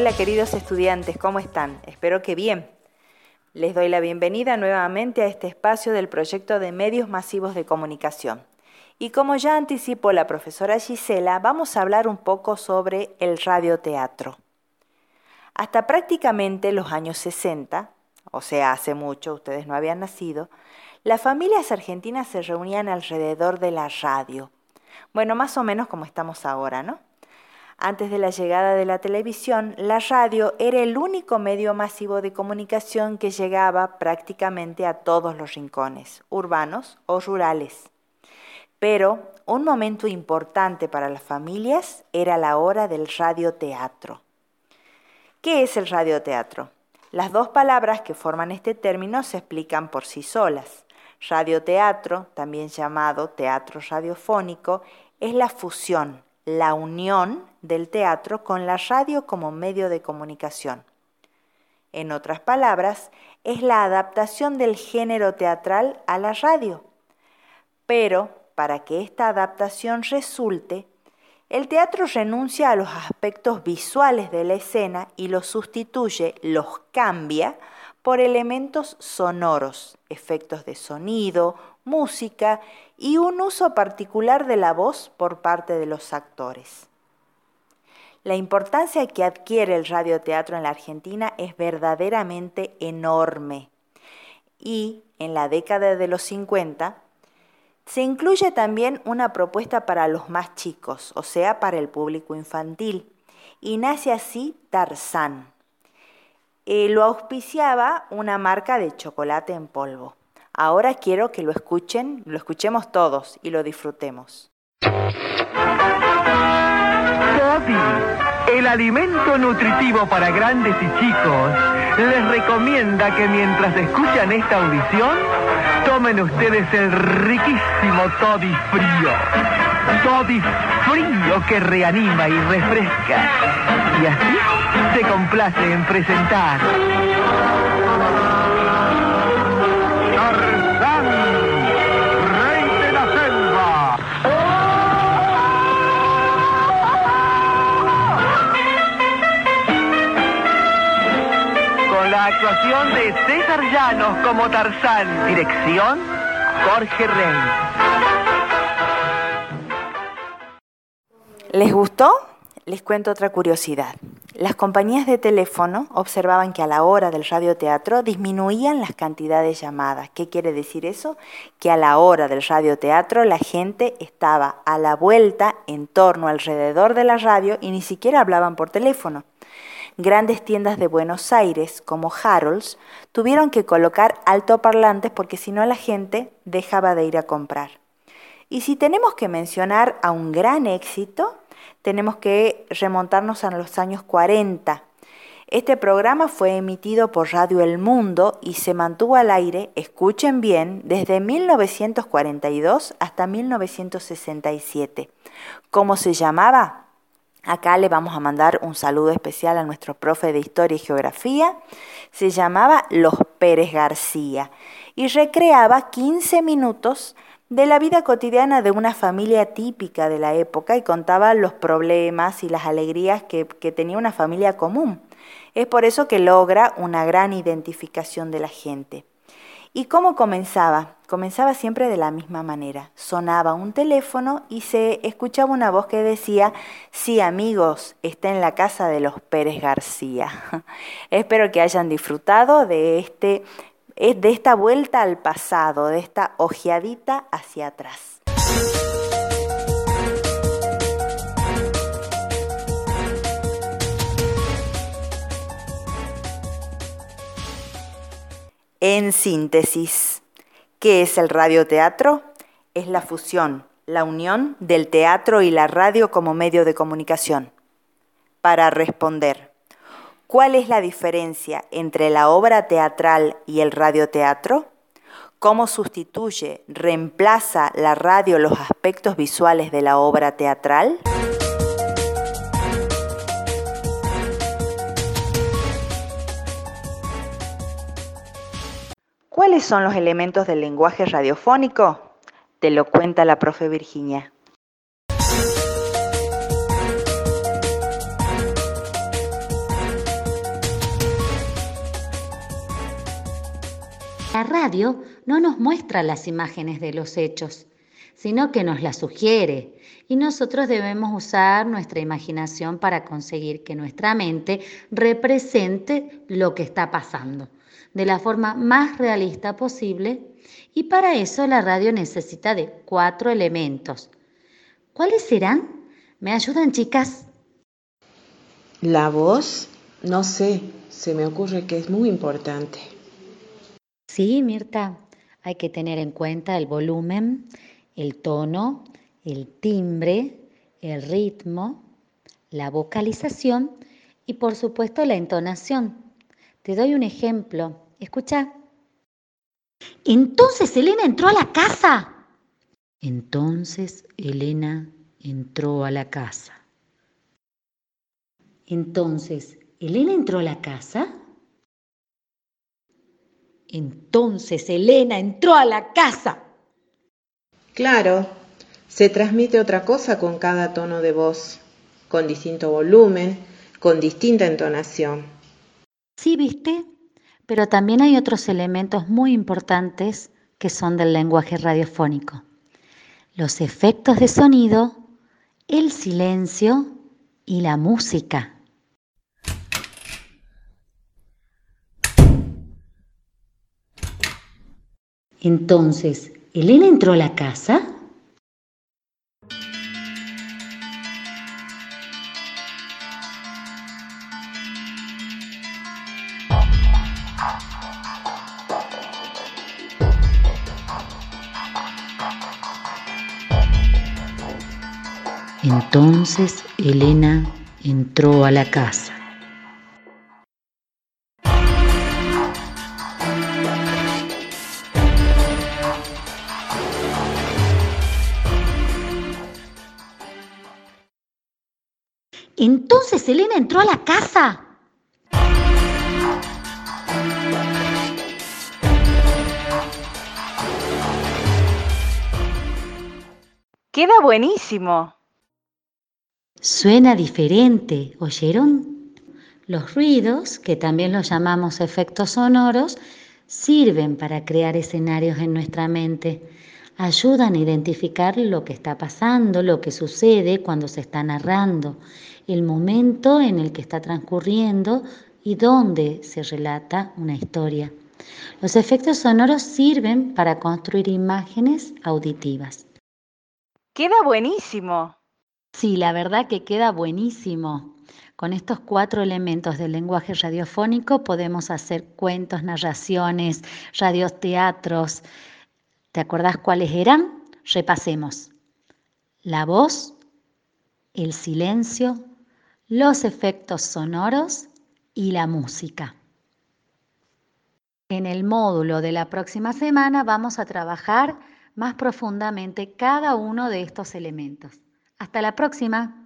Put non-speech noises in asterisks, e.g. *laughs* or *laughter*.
Hola queridos estudiantes, ¿cómo están? Espero que bien. Les doy la bienvenida nuevamente a este espacio del proyecto de medios masivos de comunicación. Y como ya anticipó la profesora Gisela, vamos a hablar un poco sobre el radioteatro. Hasta prácticamente los años 60, o sea, hace mucho, ustedes no habían nacido, las familias argentinas se reunían alrededor de la radio. Bueno, más o menos como estamos ahora, ¿no? Antes de la llegada de la televisión, la radio era el único medio masivo de comunicación que llegaba prácticamente a todos los rincones, urbanos o rurales. Pero un momento importante para las familias era la hora del radioteatro. ¿Qué es el radioteatro? Las dos palabras que forman este término se explican por sí solas. Radioteatro, también llamado teatro radiofónico, es la fusión, la unión del teatro con la radio como medio de comunicación. En otras palabras, es la adaptación del género teatral a la radio. Pero para que esta adaptación resulte, el teatro renuncia a los aspectos visuales de la escena y los sustituye, los cambia por elementos sonoros, efectos de sonido, música y un uso particular de la voz por parte de los actores. La importancia que adquiere el radioteatro en la Argentina es verdaderamente enorme. Y en la década de los 50 se incluye también una propuesta para los más chicos, o sea, para el público infantil, y nace así Tarzán. Eh, lo auspiciaba una marca de chocolate en polvo. Ahora quiero que lo escuchen, lo escuchemos todos y lo disfrutemos. El alimento nutritivo para grandes y chicos, les recomienda que mientras escuchan esta audición, tomen ustedes el riquísimo toddy frío. Toddy frío que reanima y refresca. Y así se complace en presentar Como Tarzán. Dirección, Jorge Rey. ¿Les gustó? Les cuento otra curiosidad. Las compañías de teléfono observaban que a la hora del radioteatro disminuían las cantidades llamadas. ¿Qué quiere decir eso? Que a la hora del radioteatro la gente estaba a la vuelta en torno alrededor de la radio y ni siquiera hablaban por teléfono. Grandes tiendas de Buenos Aires, como Harolds, tuvieron que colocar altoparlantes porque si no la gente dejaba de ir a comprar. Y si tenemos que mencionar a un gran éxito, tenemos que remontarnos a los años 40. Este programa fue emitido por Radio El Mundo y se mantuvo al aire, escuchen bien, desde 1942 hasta 1967. ¿Cómo se llamaba? Acá le vamos a mandar un saludo especial a nuestro profe de Historia y Geografía. Se llamaba Los Pérez García y recreaba 15 minutos de la vida cotidiana de una familia típica de la época y contaba los problemas y las alegrías que, que tenía una familia común. Es por eso que logra una gran identificación de la gente. ¿Y cómo comenzaba? Comenzaba siempre de la misma manera. Sonaba un teléfono y se escuchaba una voz que decía, sí amigos, está en la casa de los Pérez García. *laughs* Espero que hayan disfrutado de, este, de esta vuelta al pasado, de esta ojeadita hacia atrás. En síntesis, ¿qué es el radioteatro? Es la fusión, la unión del teatro y la radio como medio de comunicación. Para responder, ¿cuál es la diferencia entre la obra teatral y el radioteatro? ¿Cómo sustituye, reemplaza la radio los aspectos visuales de la obra teatral? ¿Cuáles son los elementos del lenguaje radiofónico? Te lo cuenta la profe Virginia. La radio no nos muestra las imágenes de los hechos, sino que nos las sugiere y nosotros debemos usar nuestra imaginación para conseguir que nuestra mente represente lo que está pasando de la forma más realista posible y para eso la radio necesita de cuatro elementos. ¿Cuáles serán? ¿Me ayudan chicas? La voz, no sé, se me ocurre que es muy importante. Sí, Mirta, hay que tener en cuenta el volumen, el tono, el timbre, el ritmo, la vocalización y por supuesto la entonación. Te doy un ejemplo. Escucha. Entonces Elena entró a la casa. Entonces Elena entró a la casa. Entonces, ¿Elena entró a la casa? Entonces Elena entró a la casa. Claro, se transmite otra cosa con cada tono de voz, con distinto volumen, con distinta entonación. Sí, viste, pero también hay otros elementos muy importantes que son del lenguaje radiofónico. Los efectos de sonido, el silencio y la música. Entonces, ¿Elena entró a la casa? Entonces Elena entró a la casa. Entonces Elena entró a la casa. Queda buenísimo. Suena diferente, ¿oyeron? Los ruidos, que también los llamamos efectos sonoros, sirven para crear escenarios en nuestra mente. Ayudan a identificar lo que está pasando, lo que sucede cuando se está narrando el momento en el que está transcurriendo y dónde se relata una historia. Los efectos sonoros sirven para construir imágenes auditivas. Queda buenísimo. Sí, la verdad que queda buenísimo. Con estos cuatro elementos del lenguaje radiofónico podemos hacer cuentos, narraciones, radioteatros. ¿Te acordás cuáles eran? Repasemos. La voz, el silencio, los efectos sonoros y la música. En el módulo de la próxima semana vamos a trabajar más profundamente cada uno de estos elementos. Hasta la próxima.